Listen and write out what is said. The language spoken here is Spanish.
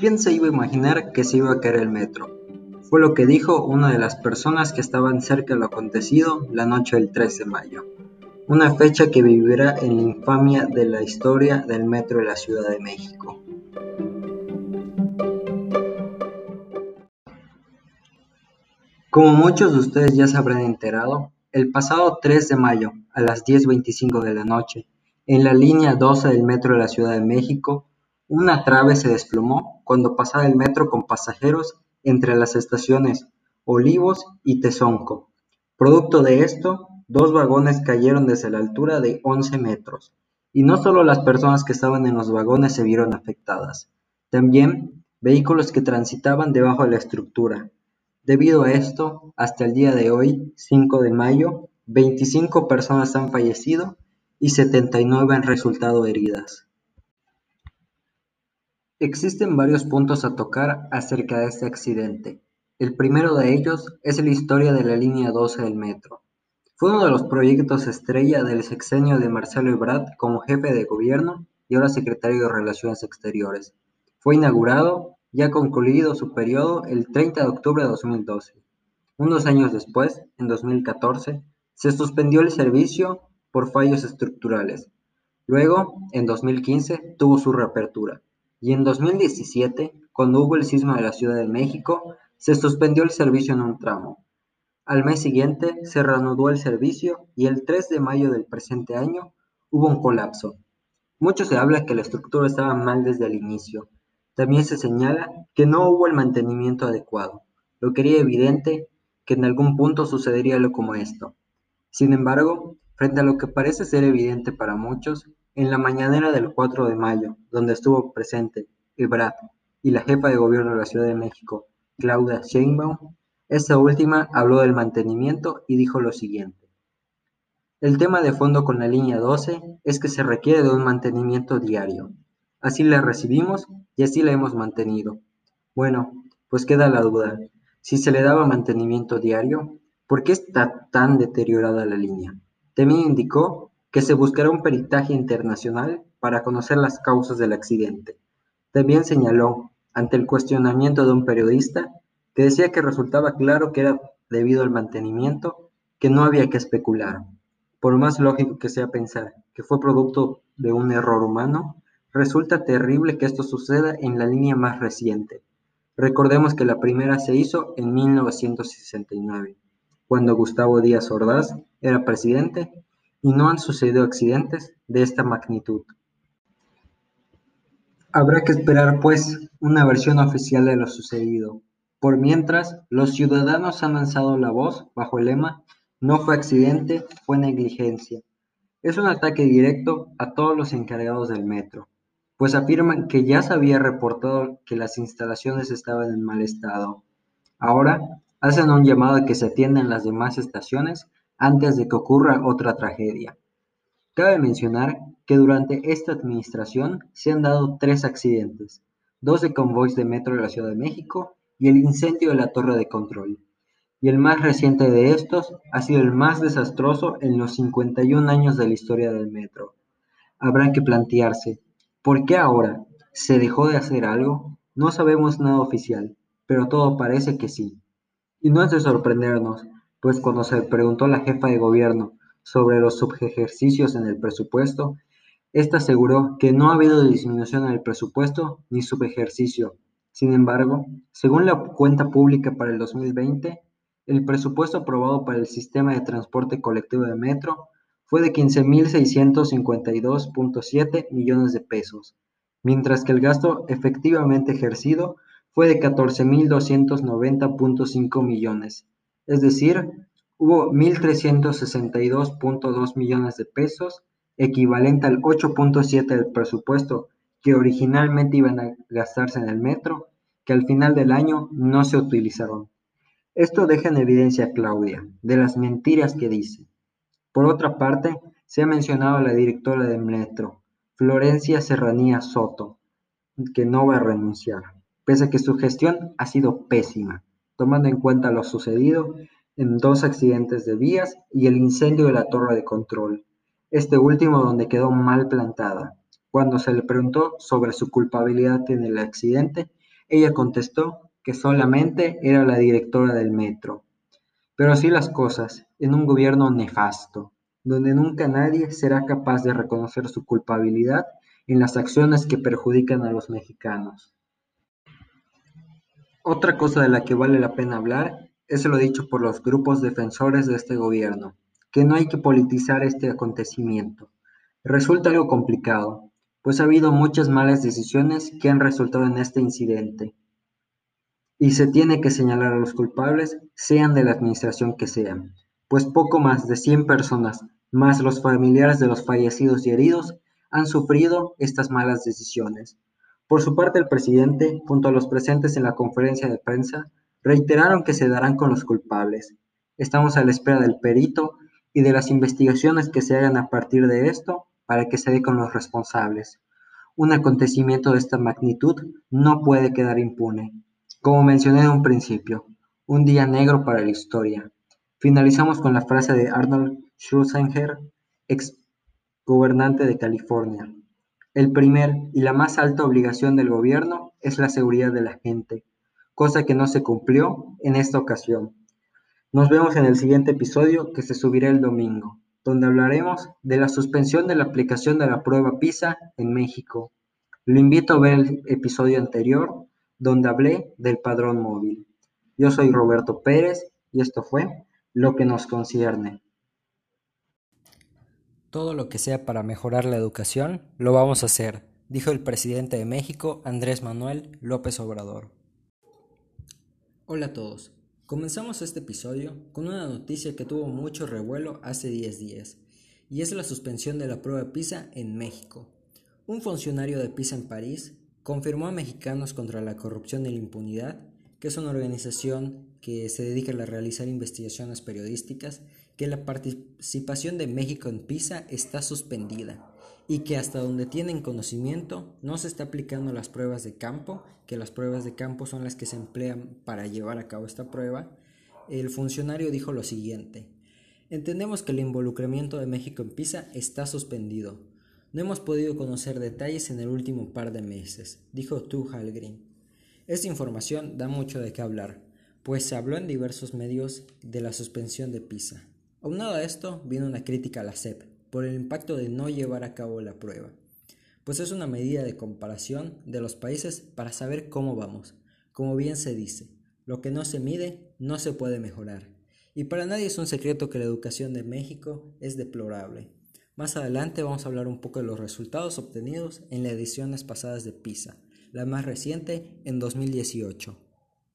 ¿Quién se iba a imaginar que se iba a caer el metro? Fue lo que dijo una de las personas que estaban cerca de lo acontecido la noche del 3 de mayo, una fecha que vivirá en la infamia de la historia del metro de la Ciudad de México. Como muchos de ustedes ya se habrán enterado, el pasado 3 de mayo, a las 10.25 de la noche, en la línea 12 del metro de la Ciudad de México, una trave se desplomó cuando pasaba el metro con pasajeros entre las estaciones Olivos y Tezonco. Producto de esto, dos vagones cayeron desde la altura de 11 metros, y no solo las personas que estaban en los vagones se vieron afectadas, también vehículos que transitaban debajo de la estructura. Debido a esto, hasta el día de hoy, 5 de mayo, 25 personas han fallecido y 79 han resultado heridas. Existen varios puntos a tocar acerca de este accidente. El primero de ellos es la historia de la línea 12 del metro. Fue uno de los proyectos estrella del sexenio de Marcelo Ebrard como jefe de gobierno y ahora secretario de Relaciones Exteriores. Fue inaugurado y ha concluido su periodo el 30 de octubre de 2012. Unos años después, en 2014, se suspendió el servicio por fallos estructurales. Luego, en 2015, tuvo su reapertura. Y en 2017, cuando hubo el sismo de la Ciudad de México, se suspendió el servicio en un tramo. Al mes siguiente se reanudó el servicio y el 3 de mayo del presente año hubo un colapso. Mucho se habla que la estructura estaba mal desde el inicio. También se señala que no hubo el mantenimiento adecuado, lo que haría evidente que en algún punto sucedería algo como esto. Sin embargo, frente a lo que parece ser evidente para muchos, en la mañanera del 4 de mayo, donde estuvo presente Ebrard y la jefa de gobierno de la Ciudad de México, Claudia Sheinbaum, esta última habló del mantenimiento y dijo lo siguiente. El tema de fondo con la línea 12 es que se requiere de un mantenimiento diario. Así la recibimos y así la hemos mantenido. Bueno, pues queda la duda. Si se le daba mantenimiento diario, ¿por qué está tan deteriorada la línea? También indicó que se buscará un peritaje internacional para conocer las causas del accidente. También señaló, ante el cuestionamiento de un periodista, que decía que resultaba claro que era debido al mantenimiento, que no había que especular. Por más lógico que sea pensar que fue producto de un error humano, resulta terrible que esto suceda en la línea más reciente. Recordemos que la primera se hizo en 1969, cuando Gustavo Díaz Ordaz era presidente y no han sucedido accidentes de esta magnitud. Habrá que esperar, pues, una versión oficial de lo sucedido. Por mientras, los ciudadanos han lanzado la voz bajo el lema No fue accidente, fue negligencia. Es un ataque directo a todos los encargados del metro, pues afirman que ya se había reportado que las instalaciones estaban en mal estado. Ahora hacen un llamado a que se atiendan las demás estaciones antes de que ocurra otra tragedia. Cabe mencionar que durante esta administración se han dado tres accidentes, dos de convoys de metro de la Ciudad de México y el incendio de la torre de control. Y el más reciente de estos ha sido el más desastroso en los 51 años de la historia del metro. Habrá que plantearse, ¿por qué ahora? ¿Se dejó de hacer algo? No sabemos nada oficial, pero todo parece que sí. Y no es de sorprendernos, pues cuando se preguntó a la jefa de gobierno sobre los subejercicios en el presupuesto, esta aseguró que no ha habido disminución en el presupuesto ni subejercicio. Sin embargo, según la cuenta pública para el 2020, el presupuesto aprobado para el sistema de transporte colectivo de metro fue de 15.652.7 millones de pesos, mientras que el gasto efectivamente ejercido fue de 14.290.5 millones, es decir, hubo 1.362.2 millones de pesos, equivalente al 8.7 del presupuesto que originalmente iban a gastarse en el metro, que al final del año no se utilizaron. Esto deja en evidencia a Claudia, de las mentiras que dice. Por otra parte, se ha mencionado a la directora del metro, Florencia Serranía Soto, que no va a renunciar, pese a que su gestión ha sido pésima tomando en cuenta lo sucedido en dos accidentes de vías y el incendio de la torre de control, este último donde quedó mal plantada. Cuando se le preguntó sobre su culpabilidad en el accidente, Ella contestó que solamente era la directora del metro. Pero así las cosas, en un gobierno nefasto, donde nunca nadie será capaz de reconocer su culpabilidad en las acciones que perjudican a los mexicanos. Otra cosa de la que vale la pena hablar es lo dicho por los grupos defensores de este gobierno, que no hay que politizar este acontecimiento. Resulta algo complicado, pues ha habido muchas malas decisiones que han resultado en este incidente. Y se tiene que señalar a los culpables, sean de la administración que sean, pues poco más de 100 personas, más los familiares de los fallecidos y heridos, han sufrido estas malas decisiones. Por su parte, el presidente, junto a los presentes en la conferencia de prensa, reiteraron que se darán con los culpables. Estamos a la espera del perito y de las investigaciones que se hagan a partir de esto para que se dé con los responsables. Un acontecimiento de esta magnitud no puede quedar impune. Como mencioné en un principio, un día negro para la historia. Finalizamos con la frase de Arnold Schwarzenegger, ex gobernante de California. El primer y la más alta obligación del gobierno es la seguridad de la gente, cosa que no se cumplió en esta ocasión. Nos vemos en el siguiente episodio que se subirá el domingo, donde hablaremos de la suspensión de la aplicación de la prueba PISA en México. Lo invito a ver el episodio anterior, donde hablé del padrón móvil. Yo soy Roberto Pérez y esto fue Lo que nos concierne. Todo lo que sea para mejorar la educación, lo vamos a hacer, dijo el presidente de México, Andrés Manuel López Obrador. Hola a todos. Comenzamos este episodio con una noticia que tuvo mucho revuelo hace 10 días, y es la suspensión de la prueba PISA en México. Un funcionario de PISA en París confirmó a Mexicanos contra la Corrupción y la Impunidad, que es una organización que se dedica a realizar investigaciones periodísticas, que la participación de México en PISA está suspendida y que hasta donde tienen conocimiento no se está aplicando las pruebas de campo, que las pruebas de campo son las que se emplean para llevar a cabo esta prueba, el funcionario dijo lo siguiente, entendemos que el involucramiento de México en PISA está suspendido. No hemos podido conocer detalles en el último par de meses, dijo Tu Halgrin. Esta información da mucho de qué hablar, pues se habló en diversos medios de la suspensión de PISA. Aunado a esto, vino una crítica a la SEP por el impacto de no llevar a cabo la prueba, pues es una medida de comparación de los países para saber cómo vamos. Como bien se dice, lo que no se mide no se puede mejorar. Y para nadie es un secreto que la educación de México es deplorable. Más adelante vamos a hablar un poco de los resultados obtenidos en las ediciones pasadas de PISA, la más reciente en 2018.